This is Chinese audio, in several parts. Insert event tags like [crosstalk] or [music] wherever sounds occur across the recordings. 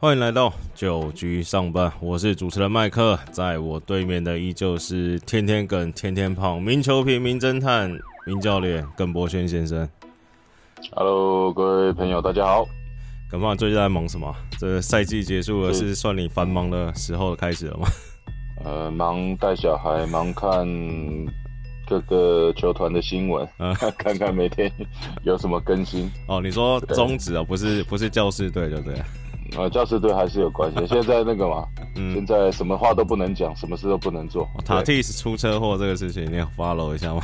欢迎来到九局上班，我是主持人麦克，在我对面的依旧是天天梗、天天胖、名球评、名侦探、名教练耿博轩先生。Hello，各位朋友，大家好。耿胖最近在忙什么？这个赛季结束了，是是算你繁忙的时候开始了吗？呃，忙带小孩，忙看各个球团的新闻，嗯 [laughs] 看看每天有什么更新。哦，你说对中职啊，不是不是教师队，对不对？呃，教师队还是有关系。[laughs] 现在那个嘛，现嗯，在什么话都不能讲，什么事都不能做。哦塔蒂斯出车祸这个事情，你要 follow 一下吗？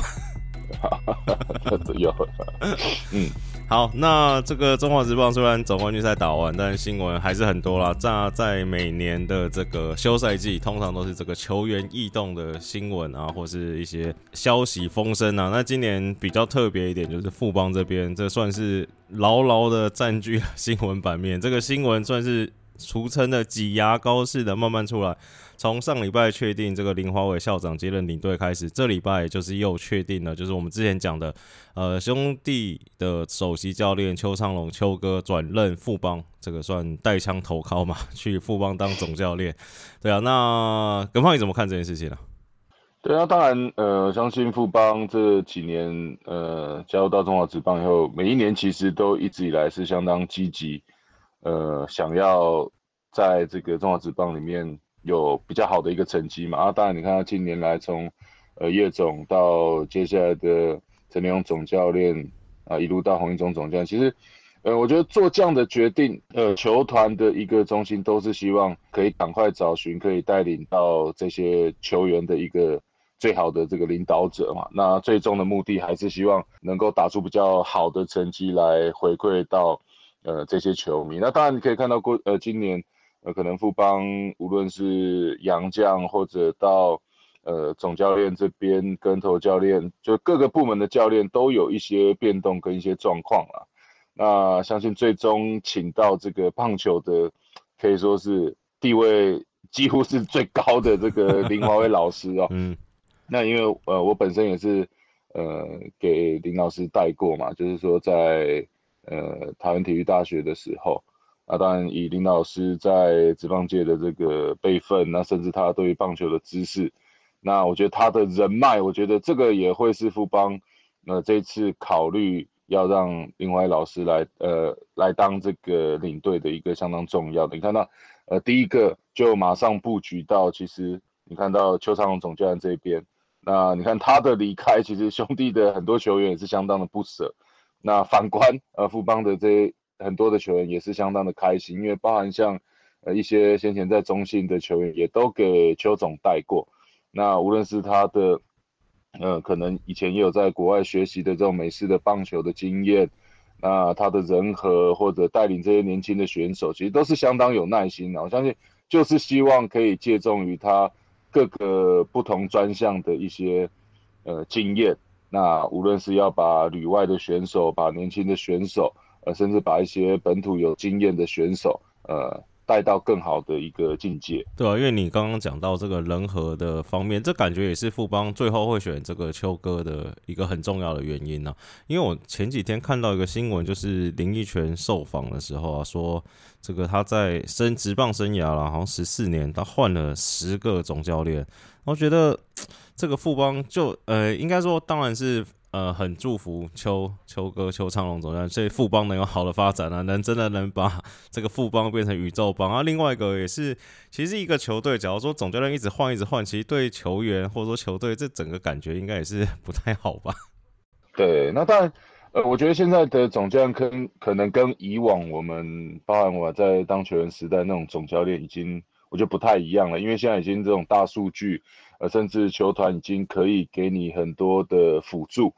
对 [laughs] 有，[laughs] 嗯，好，那这个中华职棒虽然总冠军赛打完，但新闻还是很多啦。在在每年的这个休赛季，通常都是这个球员异动的新闻啊，或是一些消息风声啊。那今年比较特别一点，就是富邦这边，这算是牢牢的占据了新闻版面。这个新闻算是俗称的挤牙膏式的慢慢出来。从上礼拜确定这个林华伟校长接任领队开始，这礼拜就是又确定了，就是我们之前讲的，呃，兄弟的首席教练邱昌龙邱哥转任富邦，这个算带枪投靠嘛，[laughs] 去富邦当总教练。对啊，那耿胖你怎么看这件事情呢、对啊，当然，呃，相信富邦这几年，呃，加入到中华职棒以后，每一年其实都一直以来是相当积极，呃，想要在这个中华职棒里面有比较好的一个成绩嘛。啊，当然，你看他近年来从呃叶总到接下来的陈立勇总教练啊，一路到洪一中总教练，其实。呃，我觉得做这样的决定，呃，球团的一个中心都是希望可以赶快找寻可以带领到这些球员的一个最好的这个领导者嘛。那最终的目的还是希望能够打出比较好的成绩来回馈到呃这些球迷。那当然你可以看到过呃今年呃可能富邦无论是杨将或者到呃总教练这边跟头教练，就各个部门的教练都有一些变动跟一些状况啦。那相信最终请到这个棒球的，可以说是地位几乎是最高的这个林华伟老师哦。[laughs] 嗯，那因为呃我本身也是呃给林老师带过嘛，就是说在呃台湾体育大学的时候，那当然以林老师在职棒界的这个辈分，那甚至他对于棒球的知识，那我觉得他的人脉，我觉得这个也会是富邦那这次考虑要让林怀老师来呃来当这个领队的一个相当重要的。你看到呃第一个就马上布局到，其实你看到邱长龙总教练这边，那你看他的离开，其实兄弟的很多球员也是相当的不舍。那反观呃富邦的这很多的球员也是相当的开心，因为包含像呃一些先前在中信的球员也都给邱总带过。那无论是他的呃，可能以前也有在国外学习的这种美式的棒球的经验，那他的人和或者带领这些年轻的选手，其实都是相当有耐心的。我相信就是希望可以借重于他各个不同专项的一些呃经验。那无论是要把旅外的选手，把年轻的选手，呃，甚至把一些本土有经验的选手，呃，带到更好的一个境界。对啊，因为你刚刚讲到这个人和的方面，这感觉也是富邦最后会选这个邱哥的一个很重要的原因呢、因为我前几天看到一个新闻，就是林奕泉受访的时候啊，说这个他在生职棒生涯了，好像十四年，他换了十个总教练，我觉得这个富邦就呃，应该说当然是呃很祝福邱邱哥邱昌龙总教练，所以富邦能有好的发展啊，能真的能把这个富邦变成宇宙邦啊。另外一个也是，其实一个球队，假如说总教练一直换一直换，其实对球员或者说球队这整个感觉应该也是不太好吧？对，那当然，呃，我觉得现在的总教练跟可能跟以往我们，包含我在当球员时代那种总教练，已经我觉得不太一样了，因为现在已经这种大数据，呃，甚至球团已经可以给你很多的辅助，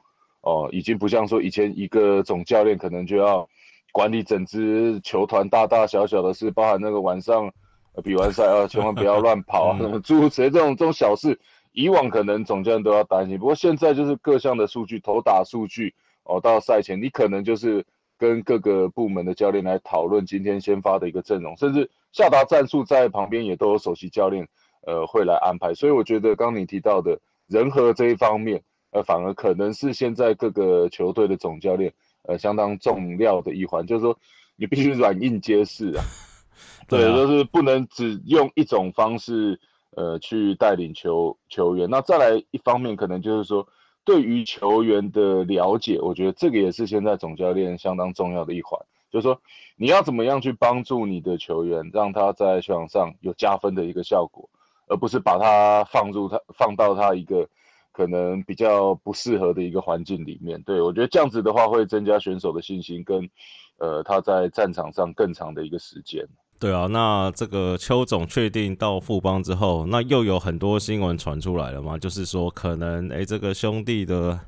哦，已经不像说以前一个总教练可能就要管理整支球团大大小小的事，包含那个晚上呃比完赛啊，千万不要乱跑啊，[laughs] 什么诸如此类这种这种小事，以往可能总教练都要担心，不过现在就是各项的数据，投打数据哦，到赛前你可能就是跟各个部门的教练来讨论今天先发的一个阵容，甚至下达战术在旁边也都有首席教练呃会来安排，所以我觉得刚你提到的人和这一方面，呃，反而可能是现在各个球队的总教练呃相当重要的一环，就是说你必须软硬皆施啊。[laughs] 对，就是不能只用一种方式呃去带领球球员。那再来一方面，可能就是说对于球员的了解，我觉得这个也是现在总教练相当重要的一环，就是说你要怎么样去帮助你的球员，让他在球场上有加分的一个效果，而不是把他放入他放到他一个。可能比较不适合的一个环境里面，对我觉得这样子的话会增加选手的信心，跟呃他在战场上更长的一个时间。对啊，那这个邱总确定到富邦之后，那又有很多新闻传出来了嘛，就是说可能哎这个兄弟的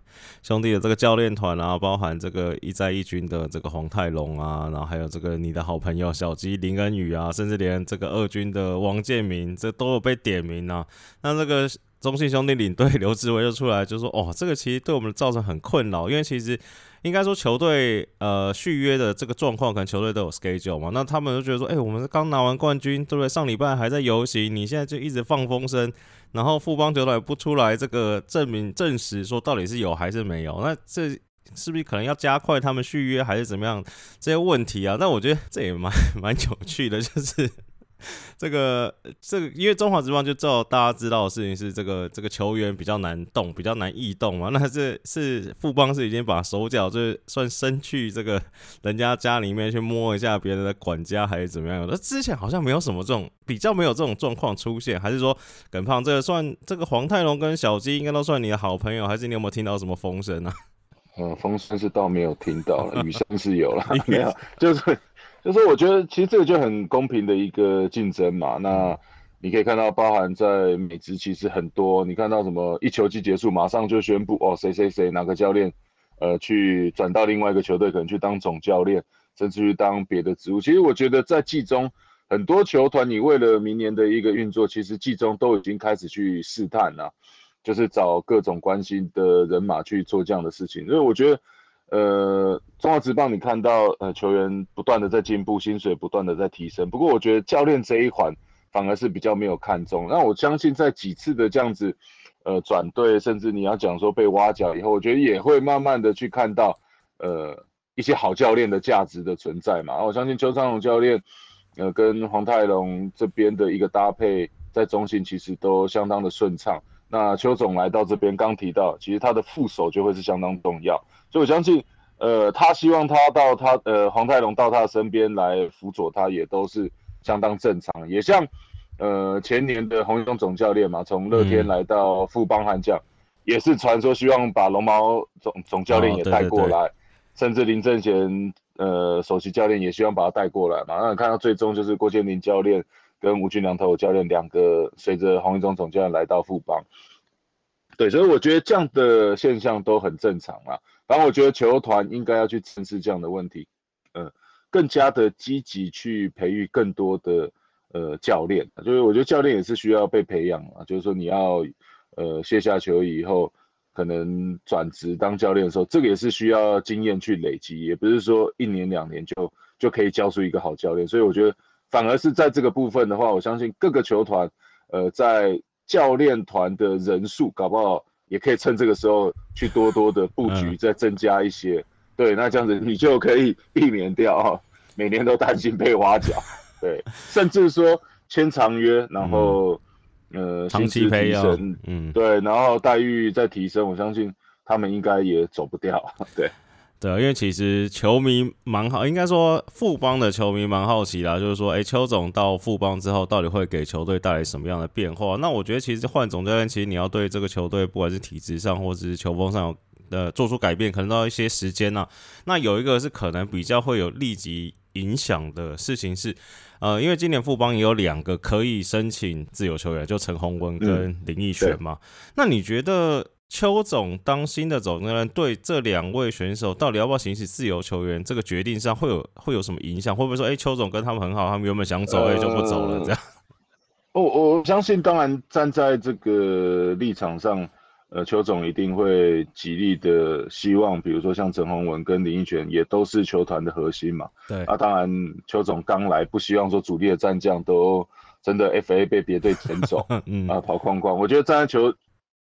兄弟的这个教练团啊，包含这个一在一军的这个黄泰龙啊，然后还有这个你的好朋友小鸡林恩宇啊，甚至连这个二军的王建民，这都有被点名啊。那这个。中信兄弟领队刘志伟就出来就说：“哦，这个其实对我们造成很困扰，因为其实应该说球队呃续约的这个状况，可能球队都有 schedule 嘛。那他们就觉得说，哎，我们是刚拿完冠军，对不对？上礼拜还在游行，你现在就一直放风声，然后富邦球队不出来这个证明证实说到底是有还是没有？那这是不是可能要加快他们续约还是怎么样这些问题啊？那我觉得这也蛮 [laughs] 蛮有趣的，就是。” [laughs] 这个这个，因为中华职棒就照大家知道的事情是，这个这个球员比较难动，比较难异动嘛。[laughs] 那这是富邦是已经把手脚就算伸去这个人家家里面去摸一下别人的管家还是怎么样？那之前好像没有什么这种比较没有这种状况出现，还是说耿胖这个算这个黄泰龙跟小鸡应该都算你的好朋友，还是你有没有听到什么风声啊？[laughs] 嗯，风声是倒没有听到了，雨声是有了，没有就是。就是我觉得其实这个就很公平的一个竞争嘛。那你可以看到，包含在美职其实很多，你看到什么一球季结束马上就宣布哦，谁谁谁哪个教练，呃，去转到另外一个球队，可能去当总教练，甚至去当别的职务。其实我觉得在季中很多球团，你为了明年的一个运作，其实季中都已经开始去试探了，就是找各种关心的人马去做这样的事情。因为我觉得。呃，中华职棒，你看到呃球员不断的在进步，薪水不断的在提升。不过我觉得教练这一环反而是比较没有看重。那我相信在几次的这样子呃转队，甚至你要讲说被挖角以后，我觉得也会慢慢的去看到呃一些好教练的价值的存在嘛。我相信邱昌龙教练呃跟黄泰龙这边的一个搭配，在中信其实都相当的顺畅。那邱总来到这边，刚提到其实他的副手就会是相当重要。所以我相信，呃，他希望他到他呃黄泰龙到他的身边来辅佐他，也都是相当正常。也像呃前年的洪一中总教练嘛，从乐天来到富邦悍将，也是传说希望把龙猫总总教练也带过来，甚至林正贤呃首席教练也希望把他带过来嘛。那看到最终就是郭建林教练跟吴俊良投教练两个随着洪一中总教练来到富邦。对，所以我觉得这样的现象都很正常啊。然后我觉得球团应该要去正视这样的问题，呃，更加的积极去培育更多的呃教练。就是我觉得教练也是需要被培养啊。就是说你要呃卸下球以后，可能转职当教练的时候，这个也是需要经验去累积，也不是说一年两年就就可以教出一个好教练。所以我觉得反而是在这个部分的话，我相信各个球团呃在。教练团的人数搞不好也可以趁这个时候去多多的布局，再增加一些。对，那这样子你就可以避免掉每年都担心被挖角。对，甚至说签长约，然后呃长期培养，嗯，对，然后待遇再提升，我相信他们应该也走不掉。[laughs] 对。对，因为其实球迷蛮好，应该说富邦的球迷蛮好奇啦，就是说，哎，邱总到富邦之后，到底会给球队带来什么样的变化？那我觉得，其实换总教练，其实你要对这个球队，不管是体质上或者是球风上，呃，做出改变，可能都要一些时间呐。那有一个是可能比较会有立即影响的事情是，呃，因为今年富邦也有两个可以申请自由球员，就陈宏文跟林奕璇嘛。那你觉得？邱总当新的总教练，对这两位选手到底要不要行使自由球员这个决定上会有会有什么影响？会不会说，哎，邱总跟他们很好，他们原本想走，哎，就不走了这样？我我相信，当然站在这个立场上，呃，邱总一定会极力的希望，比如说像陈宏文跟林奕泉也都是球团的核心嘛。对。啊，当然邱总刚来，不希望说主力的战将都真的 FA 被别队捡走，[laughs] 嗯啊，跑框框。我觉得站在球。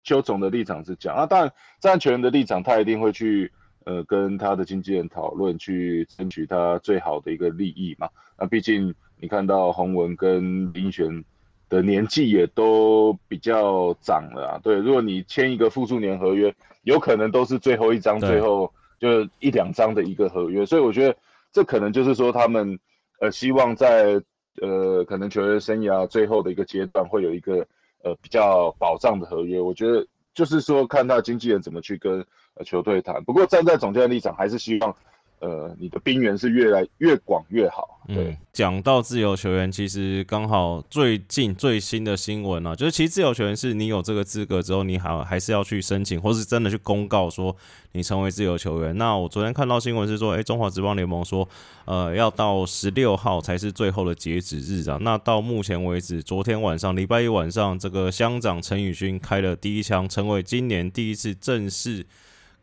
邱总的立场是讲啊，当然站球员的立场，他一定会去呃跟他的经纪人讨论，去争取他最好的一个利益嘛。那毕竟你看到洪文跟林璇的年纪也都比较长了啊。对，如果你签一个复数年合约，有可能都是最后一张，最后就一两张的一个合约。所以我觉得这可能就是说他们呃希望在呃可能球员生涯最后的一个阶段会有一个呃比较保障的合约。我觉得就是说看他经纪人怎么去跟球队谈。不过站在总监的立场，还是希望。呃，你的兵源是越来越广越好。对，讲到自由球员，其实刚好最近最新的新闻呢，就是其实自由球员是你有这个资格之后，你还还是要去申请，或是真的去公告说你成为自由球员。那我昨天看到新闻是说，哎，中华职棒联盟说，呃，要到十六号才是最后的截止日啊。那到目前为止，昨天晚上礼拜一晚上，这个乡长陈宇勋开了第一枪，成为今年第一次正式。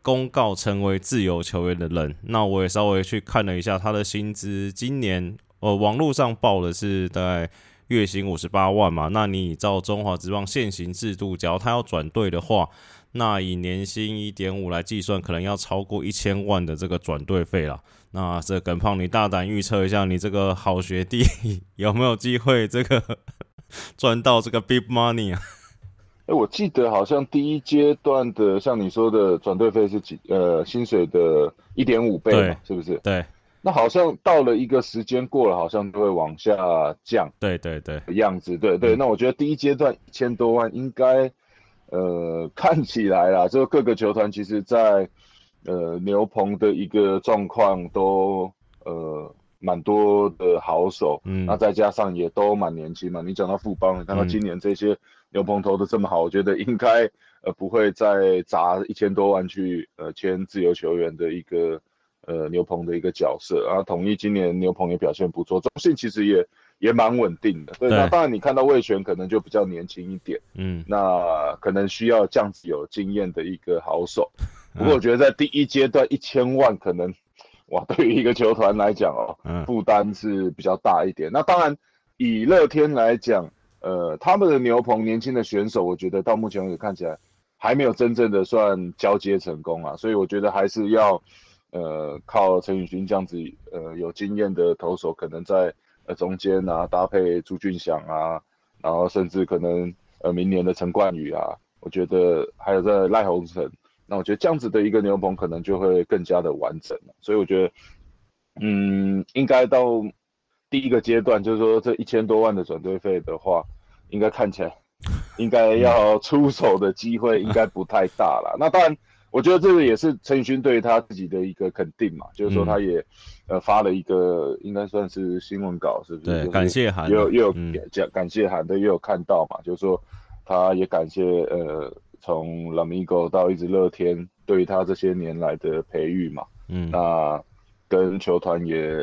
公告成为自由球员的人，那我也稍微去看了一下他的薪资，今年呃网络上报的是大概月薪五十八万嘛。那你照中华职棒现行制度，只要他要转队的话，那以年薪一点五来计算，可能要超过一千万的这个转队费了。那这耿胖，你大胆预测一下，你这个好学弟 [laughs] 有没有机会这个 [laughs] 赚到这个 big money 啊？哎，我记得好像第一阶段的，像你说的转队费是几呃薪水的一点五倍嘛，是不是？对。那好像到了一个时间过了，好像都会往下降。对对对。样子，对对。那我觉得第一阶段一千多万，应该呃看起来啦，就各个球团其实在呃牛棚的一个状况都呃蛮多的好手，嗯，那再加上也都蛮年轻嘛。你讲到富邦，你看到今年这些。牛棚投的这么好，我觉得应该呃不会再砸一千多万去呃签自由球员的一个呃牛棚的一个角色。然后统一今年牛棚也表现不错，中信其实也也蛮稳定的。对，那当然你看到魏权可能就比较年轻一点，嗯，那可能需要这样子有经验的一个好手。不过我觉得在第一阶段一千万可能哇，对于一个球团来讲哦，负担是比较大一点。那当然以乐天来讲。呃，他们的牛棚年轻的选手，我觉得到目前为止看起来还没有真正的算交接成功啊，所以我觉得还是要呃靠陈宇勋这样子呃有经验的投手，可能在呃中间啊搭配朱俊祥啊，然后甚至可能呃明年的陈冠宇啊，我觉得还有在赖鸿成，那我觉得这样子的一个牛棚可能就会更加的完整，所以我觉得嗯应该到。第一个阶段就是说，这一千多万的转队费的话，应该看起来应该要出手的机会 [laughs] 应该不太大了。那当然，我觉得这个也是陈宇勋对他自己的一个肯定嘛，就是说他也呃发了一个应该算是新闻稿，是不是？对，感谢函，又又有讲感谢函的，也有看到嘛，就是说他也感谢呃从 Lamigo 到一直乐天对他这些年来的培育嘛，嗯，那跟球团也。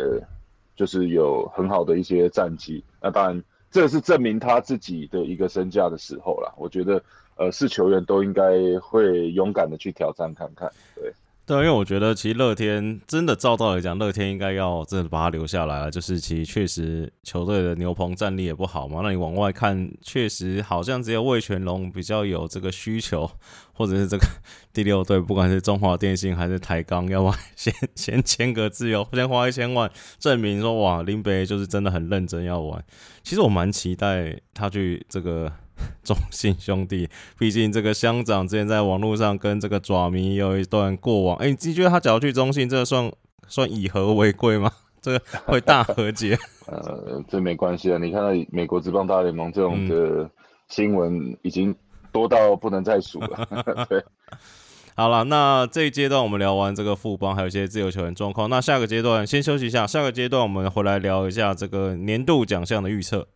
就是有很好的一些战绩，那当然这是证明他自己的一个身价的时候了。我觉得，呃，是球员都应该会勇敢的去挑战看看，对。对，因为我觉得其实乐天真的照道理讲，乐天应该要真的把他留下来了。就是其实确实球队的牛棚战力也不好嘛。那你往外看，确实好像只有魏全龙比较有这个需求，或者是这个 [laughs] 第六队，不管是中华电信还是台钢，要不先 [laughs] 先签个自由，先花一千万证明说哇林北就是真的很认真要玩。其实我蛮期待他去这个。[laughs] 中信兄弟，毕竟这个乡长之前在网络上跟这个爪迷有一段过往。哎，你觉得他只要去中信，这算算以和为贵吗？[laughs] 这个会大和解？[laughs] 呃，这没关系啊。你看到美国职棒大联盟这种的新闻已经多到不能再数了。对，好了，那这一阶段我们聊完这个副帮，还有一些自由球员状况。那下个阶段先休息一下，下个阶段我们回来聊一下这个年度奖项的预测。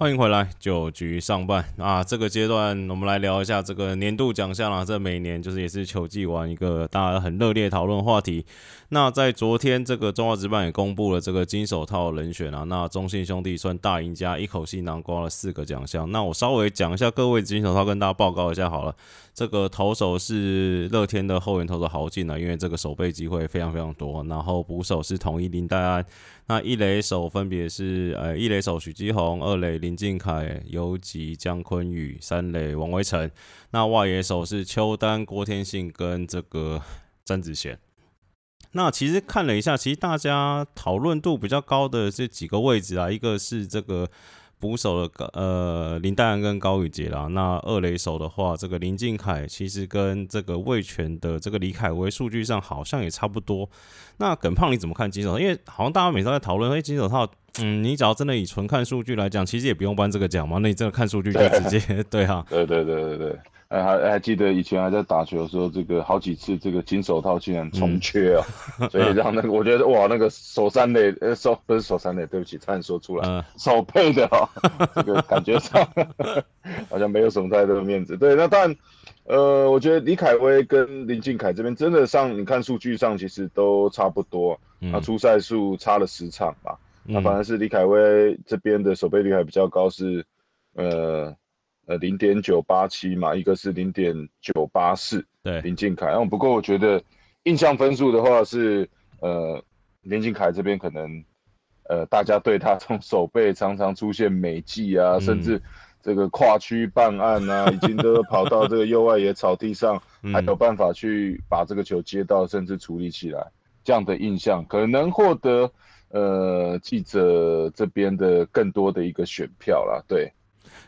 欢迎回来，九局上半啊，这个阶段我们来聊一下这个年度奖项啦。这每年就是也是球季完一个大家很热烈讨论话题。那在昨天，这个中华职棒也公布了这个金手套人选啊。那中信兄弟算大赢家，一口气囊括了四个奖项。那我稍微讲一下各位金手套，跟大家报告一下好了。这个投手是乐天的后援投手豪进啊，因为这个守备机会非常非常多。然后捕手是统一林黛安，那一垒手分别是呃一垒手许基宏，二垒林敬凯、尤吉、江坤宇，三垒王威成。那外野手是邱丹、郭天信跟这个。曾子贤。那其实看了一下，其实大家讨论度比较高的这几个位置啊，一个是这个捕手的呃林黛安跟高宇杰啦。那二垒手的话，这个林敬凯其实跟这个魏权的这个李凯威数据上好像也差不多。那耿胖你怎么看金手？因为好像大家每次在讨论，哎，金手套，嗯，你只要真的以纯看数据来讲，其实也不用颁这个奖嘛。那你真的看数据就直接对 [laughs] 哈？对对对对对。哎，还还记得以前还在打球的时候，这个好几次这个金手套竟然重缺啊，[laughs] 所以让那个我觉得哇，那个手三垒呃手不是手三垒，对不起，差点说出来，手配的哦，这个感觉上 [laughs] 好像没有什么太多的面子。对，那但呃，我觉得李凯威跟林俊凯这边真的上，你看数据上其实都差不多，啊，出赛数差了十场吧，那反而是李凯威这边的守备率还比较高，是呃。呃，零点九八七嘛，一个是零点九八四，对，林敬凯。然后不过我觉得印象分数的话是，呃，林敬凯这边可能，呃，大家对他 [laughs] 从手背常常出现美技啊，甚至这个跨区办案啊，已经都跑到这个右外野草地上，[laughs] 还有办法去把这个球接到，甚至处理起来，这样的印象可能获得呃记者这边的更多的一个选票啦，对。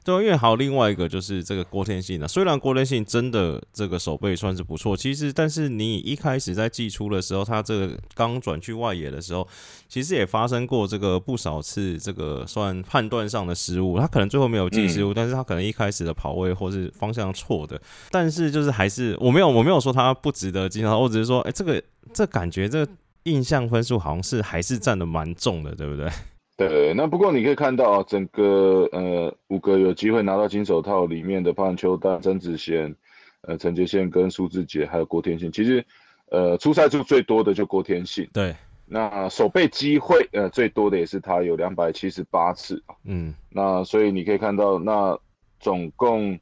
对，因为还有另外一个就是这个郭天信呢。虽然郭天信真的这个手背算是不错，其实但是你一开始在季初的时候，他这个刚转去外野的时候，其实也发生过这个不少次这个算判断上的失误。他可能最后没有记失误，但是他可能一开始的跑位或是方向错的。但是就是还是我没有我没有说他不值得金我只是说，哎，这个这感觉这印象分数好像是还是占的蛮重的，对不对？对，那不过你可以看到啊，整个呃五个有机会拿到金手套里面的，包含邱丹、曾子贤、呃陈杰宪跟苏志杰，还有郭天信，其实呃出赛数最多的就郭天信。对，那守备机会呃最多的也是他，有两百七十八次嗯，那所以你可以看到，那总共。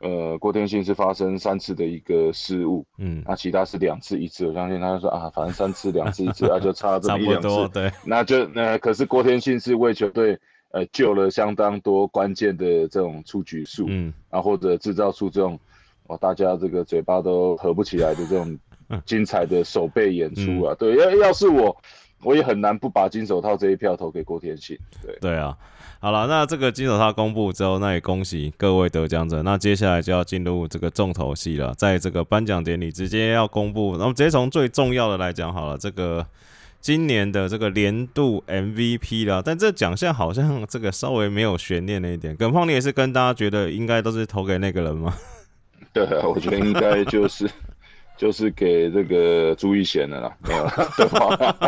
呃，郭天信是发生三次的一个失误，嗯，那其他是两次一次，我相信他就说啊，反正三次两次一次，那 [laughs] 就差这么一两次，对，那就那可是郭天信是为球队呃救了相当多关键的这种出局数，嗯，啊或者制造出这种哦大家这个嘴巴都合不起来的这种精彩的手背演出啊，对，要要是我。我也很难不把金手套这一票投给郭天信。对对啊，好了，那这个金手套公布之后，那也恭喜各位得奖者。那接下来就要进入这个重头戏了，在这个颁奖典礼直接要公布，那么直接从最重要的来讲好了，这个今年的这个年度 MVP 了。但这奖项好像这个稍微没有悬念了一点。耿胖，你也是跟大家觉得应该都是投给那个人吗？[laughs] 对啊，我觉得应该就是。就是给这个朱一贤的啦，德宝拉，[laughs]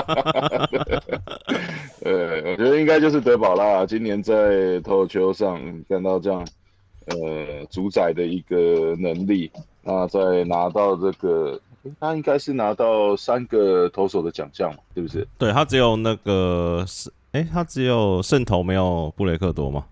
呃，我觉得应该就是德宝拉，今年在投球上看到这样，呃，主宰的一个能力，那在拿到这个，他应该是拿到三个投手的奖项嘛，是不是？对他只有那个是，哎，他只有胜投没有布雷克多吗？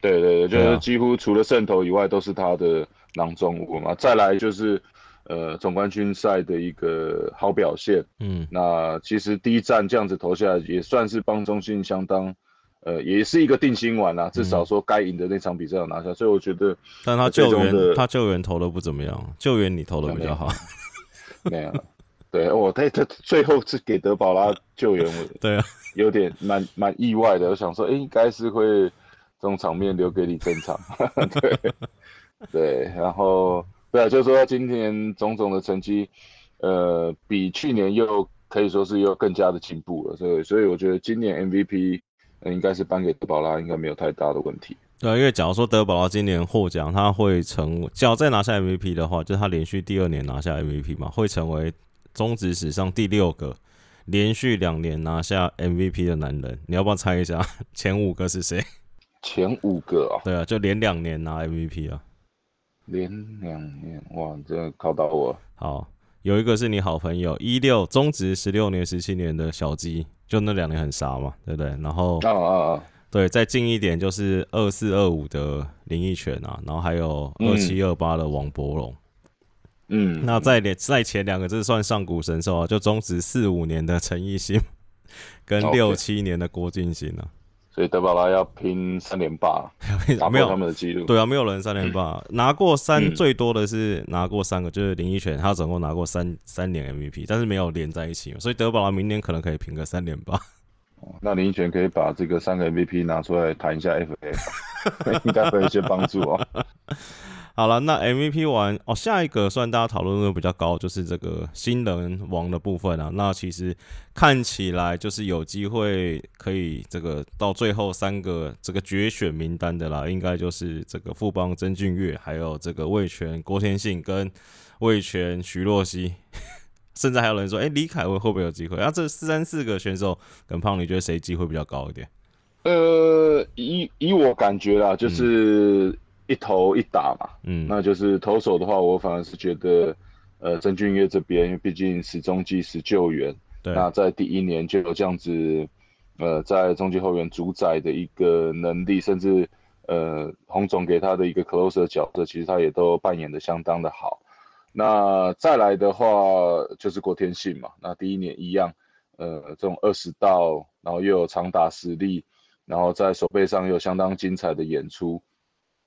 对对对，就是几乎除了胜投以外都是他的囊中物嘛，再来就是。呃，总冠军赛的一个好表现，嗯，那其实第一站这样子投下来，也算是帮中信相当，呃，也是一个定心丸啦。至少说该赢的那场比赛要拿下，所以我觉得，但他救援他救援投的不怎么样，救援你投的比较好，没有，[laughs] 对我他他最后是给德保拉救援，我 [laughs] 对啊，有点蛮蛮意外的，我想说，哎，应该是会这种场面留给你正常，[laughs] 对对，然后。对啊，就是说今年种种的成绩，呃，比去年又可以说是又更加的进步了，所以所以我觉得今年 MVP 应该是颁给德保拉，应该没有太大的问题。对，因为假如说德保拉今年获奖，他会成，只要再拿下 MVP 的话，就是他连续第二年拿下 MVP 嘛，会成为中职史上第六个连续两年拿下 MVP 的男人。你要不要猜一下 [laughs] 前五个是谁？前五个啊？对啊，就连两年拿 MVP 啊。连两年哇，这考到我。好，有一个是你好朋友，一六中职十六年、十七年的小鸡，就那两年很傻嘛，对不对？然后啊啊啊，对，再近一点就是二四二五的林奕泉啊，然后还有二七二八的王博龙。嗯，那在连在前两个这算上古神兽啊，就中职四五年的陈奕迅，跟六七年的郭俊兴啊。所以德保拉要拼三连霸，[laughs] 打破他们的记录。对啊，没有人三连霸，拿过三最多的是拿过三个，就是林奕泉，他总共拿过三三连 MVP，但是没有连在一起，所以德保拉明年可能可以拼个三连霸。那林奕泉可以把这个三个 MVP 拿出来谈一下 FA，[laughs] 应该会有一些帮助哦。好了，那 MVP 完哦，下一个算大家讨论度比较高，就是这个新人王的部分啊。那其实看起来就是有机会可以这个到最后三个这个决选名单的啦，应该就是这个富邦曾俊岳，还有这个魏权郭天信跟魏权徐若曦，[laughs] 甚至还有人说，哎，李凯威会不会有机会？啊，这四三四个选手跟胖，你觉得谁机会比较高一点？呃，以以我感觉啦，就是。一投一打嘛，嗯，那就是投手的话，我反而是觉得，呃，曾俊岳这边，因为毕竟始终计时救援，对，那在第一年就有这样子，呃，在中继后援主宰的一个能力，甚至，呃，洪总给他的一个 closer 角色，其实他也都扮演的相当的好。那再来的话，就是郭天信嘛，那第一年一样，呃，这种二十道，然后又有长打实力，然后在手背上又有相当精彩的演出。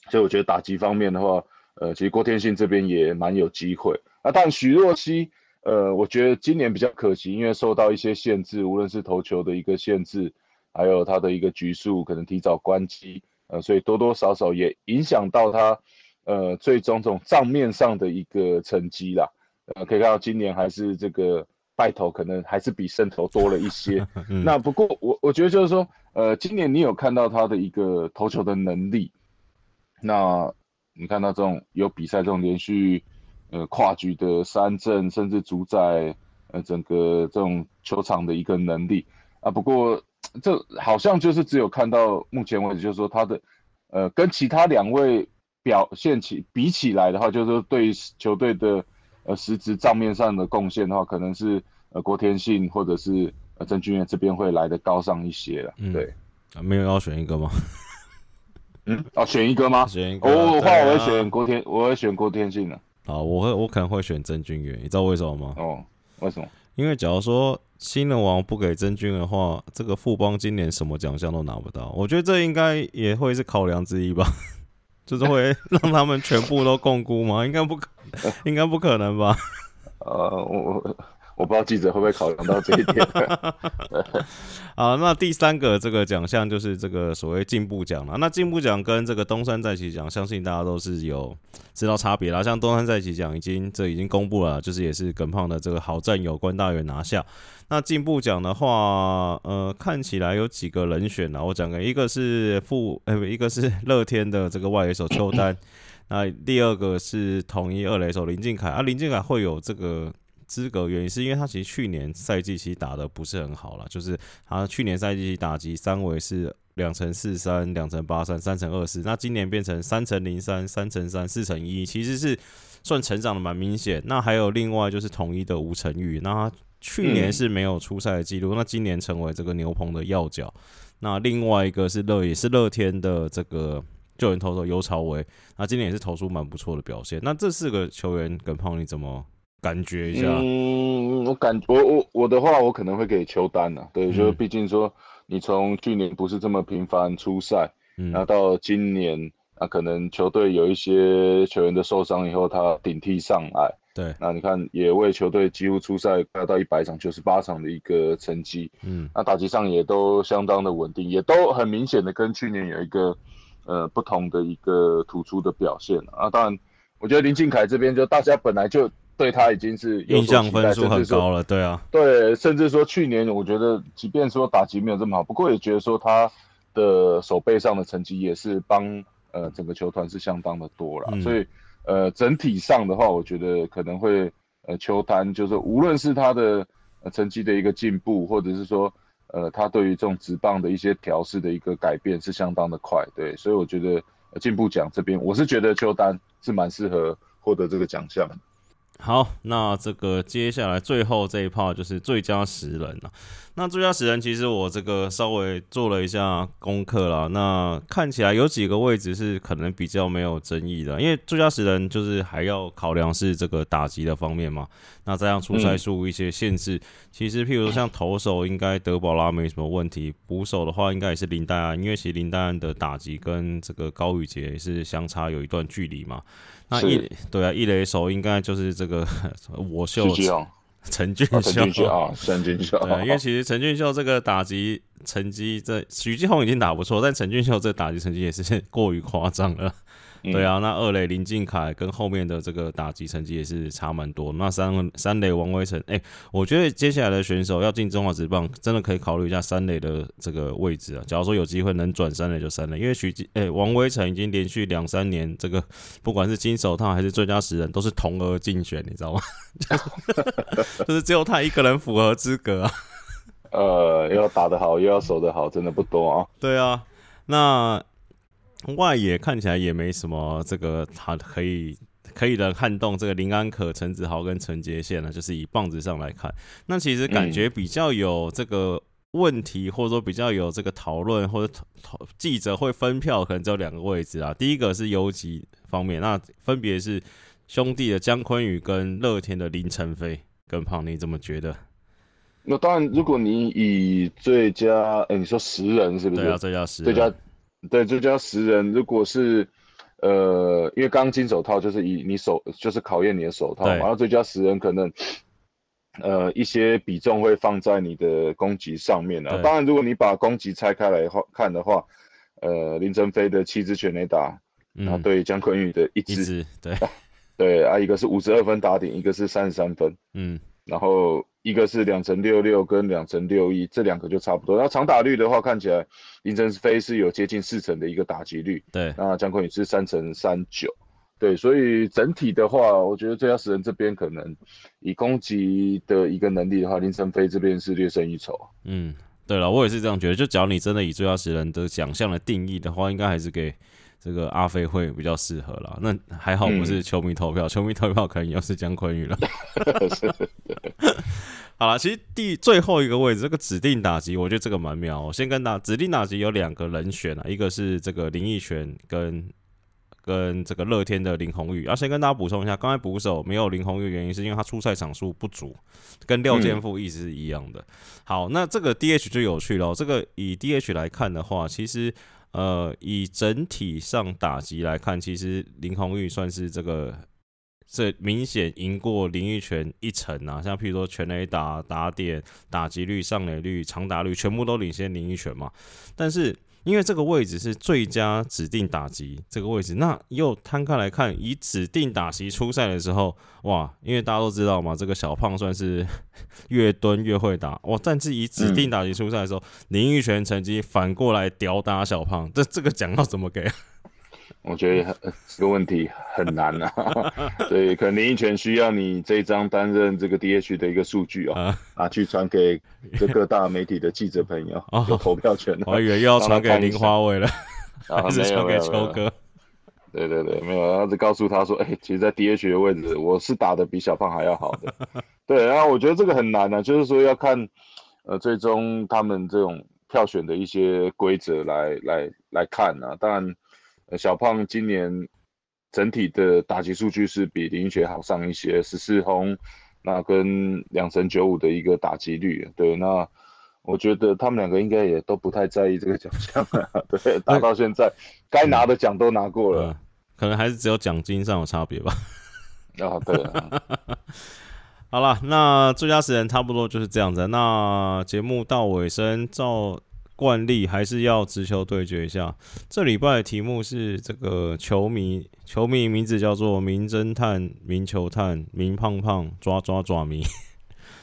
所以我觉得打击方面的话，呃，其实郭天信这边也蛮有机会。那但许若曦，呃，我觉得今年比较可惜，因为受到一些限制，无论是投球的一个限制，还有他的一个局数可能提早关机，呃，所以多多少少也影响到他，呃，最终这种账面上的一个成绩啦。呃，可以看到今年还是这个败投可能还是比胜投多了一些。[laughs] 那不过我我觉得就是说，呃，今年你有看到他的一个投球的能力。那你看到这种有比赛这种连续，呃跨局的三振，甚至主宰呃整个这种球场的一个能力啊。不过这好像就是只有看到目前为止，就是说他的呃跟其他两位表现起比起来的话，就是说对球队的呃实质账面上的贡献的话，可能是呃郭天信或者是呃郑俊彦这边会来的高尚一些了。对啊，没有要选一个吗？嗯，哦，选一个吗？选一个。我话我会选郭天，我会选郭天信的。好，我会，我可能会选曾俊元，你知道为什么吗？哦，为什么？因为假如说新人王不给曾俊的话，这个富邦今年什么奖项都拿不到。我觉得这应该也会是考量之一吧，[laughs] 就是会 [laughs] 让他们全部都共估吗？应该不可，应该不可能吧？呃，我。我不知道记者会不会考量到这一点。[laughs] 啊，那第三个这个奖项就是这个所谓进步奖了。那进步奖跟这个东山再起奖，相信大家都是有知道差别啦。像东山再起奖已经这已经公布了，就是也是耿胖的这个好战友关大元拿下。那进步奖的话，呃，看起来有几个人选呢？我讲个，一个是富，呃，不，一个是乐天的这个外野手邱丹。那第二个是统一二垒手林敬凯啊，林敬凯会有这个。资格原因是因为他其实去年赛季其实打的不是很好了，就是他去年赛季打击三围是两乘四三、两乘八三、三乘二四，那今年变成三乘零三、三乘三、四乘一，其实是算成长的蛮明显。那还有另外就是统一的吴成玉，那他去年是没有出赛的记录，那今年成为这个牛棚的要角。那另外一个是乐也是乐天的这个救援投手尤朝维，那今年也是投出蛮不错的表现。那这四个球员跟胖你怎么？感觉一下，嗯，我感我我我的话，我可能会给邱丹呐，对，就毕竟说你从去年不是这么频繁出赛，然后到今年，那可能球队有一些球员的受伤以后，他顶替上来，对，那你看也为球队几乎出赛快到一百场、九十八场的一个成绩，嗯，那打击上也都相当的稳定，也都很明显的跟去年有一个呃不同的一个突出的表现啊。当然，我觉得林敬凯这边就大家本来就。对他已经是印象分数很高了，对啊，对，甚至说去年我觉得，即便说打击没有这么好，不过也觉得说他的手背上的成绩也是帮呃整个球团是相当的多了，所以呃整体上的话，我觉得可能会呃球坛就是无论是他的成绩的一个进步，或者是说呃他对于这种直棒的一些调试的一个改变是相当的快，对，所以我觉得进步奖这边我是觉得邱丹是蛮适合获得这个奖项。好，那这个接下来最后这一炮就是最佳十人了。那最佳十人，其实我这个稍微做了一下功课啦。那看起来有几个位置是可能比较没有争议的，因为最佳十人就是还要考量是这个打击的方面嘛。那这样出赛数一些限制，其实譬如说像投手应该德保拉没什么问题，捕手的话应该也是林黛安，因为其实林黛安的打击跟这个高宇杰是相差有一段距离嘛。那一对啊，一垒手应该就是这个 [laughs] 我秀。[laughs] 陈俊秀啊，陈俊秀，对，因为其实陈俊秀这个打击成绩，这许继宏已经打不错，但陈俊秀这打击成绩也是 [laughs] 过于夸张了。对啊，那二垒林敬凯跟后面的这个打击成绩也是差蛮多。那三三垒王威成，哎，我觉得接下来的选手要进中华职棒，真的可以考虑一下三垒的这个位置啊。假如说有机会能转三垒就三垒，因为许继，哎，王威成已经连续两三年这个不管是金手套还是最佳十人都是同额竞选，你知道吗？[laughs] 就是只有他一个人符合资格啊。[laughs] 呃，要打得好又要守得好，真的不多啊。对啊，那。外野看起来也没什么，这个他可以可以的撼动这个林安可、陈子豪跟陈杰宪呢，就是以棒子上来看，那其实感觉比较有这个问题，或者说比较有这个讨论，或者记者会分票，可能只有两个位置啊。第一个是游击方面，那分别是兄弟的姜坤宇跟乐天的林晨飞跟胖，你怎么觉得？那当然，如果你以最佳，哎，你说十人是不是？对啊，最佳十最佳。对，最佳十人，如果是，呃，因为钢筋手套就是以你手，就是考验你的手套嘛。然后最佳十人可能，呃，一些比重会放在你的攻击上面啊。当然，如果你把攻击拆开来看的话，呃，林晨飞的七支全垒打，然后对江坤宇的一支，对，[laughs] 对啊，一个是五十二分打点，一个是三十三分，嗯，然后。一个是两成六六跟两成六一，这两个就差不多。然后长打率的话，看起来林晨飞是有接近四成的一个打击率，对。那姜昆宇是三成三九，对。所以整体的话，我觉得最佳十人这边可能以攻击的一个能力的话，林晨飞这边是略胜一筹。嗯，对了，我也是这样觉得。就只要你真的以最佳十人的奖项来定义的话，应该还是给。这个阿飞会比较适合了，那还好不是球迷投票，球迷投票可能又是姜昆宇了。[laughs] [laughs] 好了，其实第最后一个位置，这个指定打击，我觉得这个蛮妙。我先跟大指定打击有两个人选啊，一个是这个林奕泉跟跟这个乐天的林宏宇。要先跟大家补充一下，刚才捕手没有林宏宇，原因是因为他出赛场数不足，跟廖健富意思是一样的。好，那这个 DH 就有趣了。这个以 DH 来看的话，其实。呃，以整体上打击来看，其实林红玉算是这个这明显赢过林玉泉一层啊。像譬如说全垒打、打点、打击率、上垒率、长打率，全部都领先林玉泉嘛。但是因为这个位置是最佳指定打击这个位置，那又摊开来看，以指定打击出赛的时候，哇，因为大家都知道嘛，这个小胖算是 [laughs] 越蹲越会打哇。但是以指定打击出赛的时候，林玉泉成绩反过来吊打小胖，这这个奖要怎么给？我觉得这个问题很难啊，[laughs] [laughs] 所以可能林奕泉需要你这一张担任这个 DH 的一个数据啊，拿去传给这各大媒体的记者朋友，有投票权的。我以为又要传给林华伟了，[laughs] 还是传给秋哥？对对对，没有，然后就告诉他说，哎，其实，在 DH 的位置，我是打的比小胖还要好的。对，然后我觉得这个很难呢，就是说要看，呃，最终他们这种票选的一些规则来来来看啊，当然。小胖今年整体的打击数据是比林雪好上一些，十四轰，那跟两成九五的一个打击率，对，那我觉得他们两个应该也都不太在意这个奖项啊，[laughs] 对，打到现在该拿的奖都拿过了，可能还是只有奖金上有差别吧。[laughs] 啊，对，[laughs] 好了，那最佳时人差不多就是这样子，那节目到尾声，照。惯例还是要直球对决一下。这礼拜的题目是这个球迷，球迷名字叫做名侦探、名球探、名胖胖抓抓抓迷。[laughs]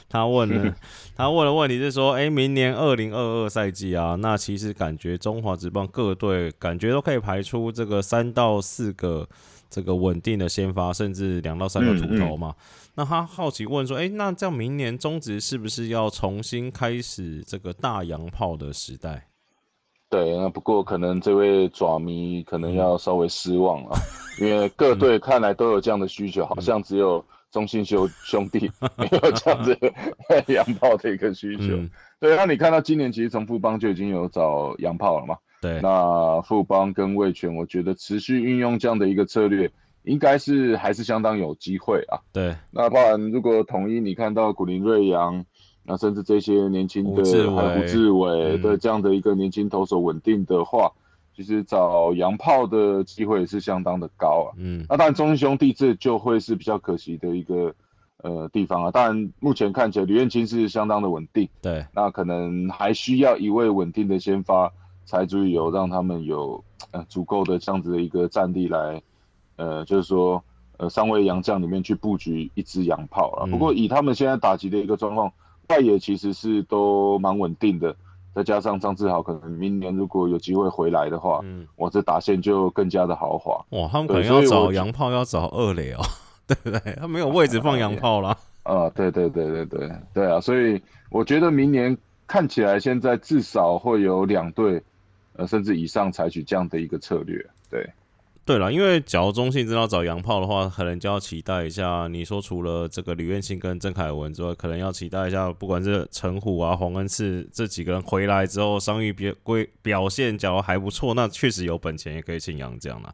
他问了，[laughs] 他问的问题是说，哎，明年二零二二赛季啊，那其实感觉中华职棒各队感觉都可以排出这个三到四个这个稳定的先发，甚至两到三个土头嘛。那他好奇问说：“哎，那这样明年中职是不是要重新开始这个大洋炮的时代？”对，那不过可能这位爪迷可能要稍微失望了，[laughs] 因为各队看来都有这样的需求，好像只有中信兄兄弟 [laughs] 没有这样子洋炮的一个需求。对，那你看到今年其实从富邦就已经有找洋炮了嘛？对，那富邦跟魏权，我觉得持续运用这样的一个策略，应该是还是相当有机会啊。对，那当然，如果统一你看到古林瑞阳，那甚至这些年轻的胡志伟的这样的一个年轻投手稳定的话，其实找洋炮的机会是相当的高啊。嗯，那当然中信兄弟这就会是比较可惜的一个呃地方啊。当然目前看起来吕彦青是相当的稳定，对，那可能还需要一位稳定的先发。才足以有让他们有呃足够的这样子的一个战力来，呃，就是说呃三位洋将里面去布局一支洋炮啊。不过以他们现在打击的一个状况，外野其实是都蛮稳定的，再加上张志豪可能明年如果有机会回来的话，嗯，我这打线就更加的豪华。哇，他们可能要找洋炮，要找二垒哦，[laughs] 对不对？他没有位置放洋炮了。啊，对对对对对对啊，所以我觉得明年看起来现在至少会有两队。呃，甚至以上采取这样的一个策略，对，对了，因为假如中信真要找洋炮的话，可能就要期待一下。你说除了这个吕彦青跟郑凯文之外，可能要期待一下，不管是陈虎啊、黄恩赐这几个人回来之后，伤愈表归表现，假如还不错，那确实有本钱也可以请洋将了。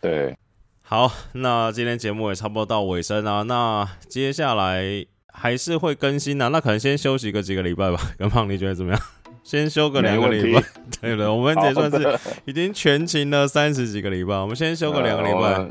对，好，那今天节目也差不多到尾声啊，那接下来还是会更新啊，那可能先休息个几个礼拜吧。跟胖，你觉得怎么样？先休个两个礼拜，[laughs] 对了，我们也算是已经全勤了三十几个礼拜，我们先休个两个礼拜。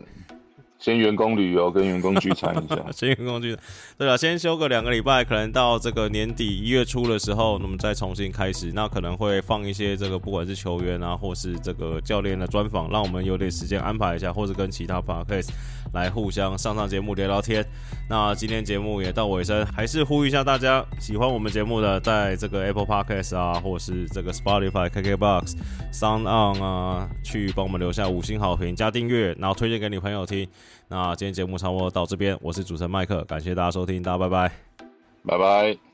先员工旅游跟员工聚餐一下，[laughs] 先员工聚餐，对了，先休个两个礼拜，可能到这个年底一月初的时候，那么再重新开始，那可能会放一些这个不管是球员啊，或是这个教练的专访，让我们有点时间安排一下，[laughs] 或者跟其他 podcast 来互相上上节目聊聊天。那今天节目也到尾声，还是呼吁一下大家，喜欢我们节目的，在这个 Apple Podcast 啊，或是这个 Spotify、KKBox、Sound On 啊，去帮我们留下五星好评加订阅，然后推荐给你朋友听。那今天节目差不多到这边，我是主持人麦克，感谢大家收听，大家拜拜，拜拜。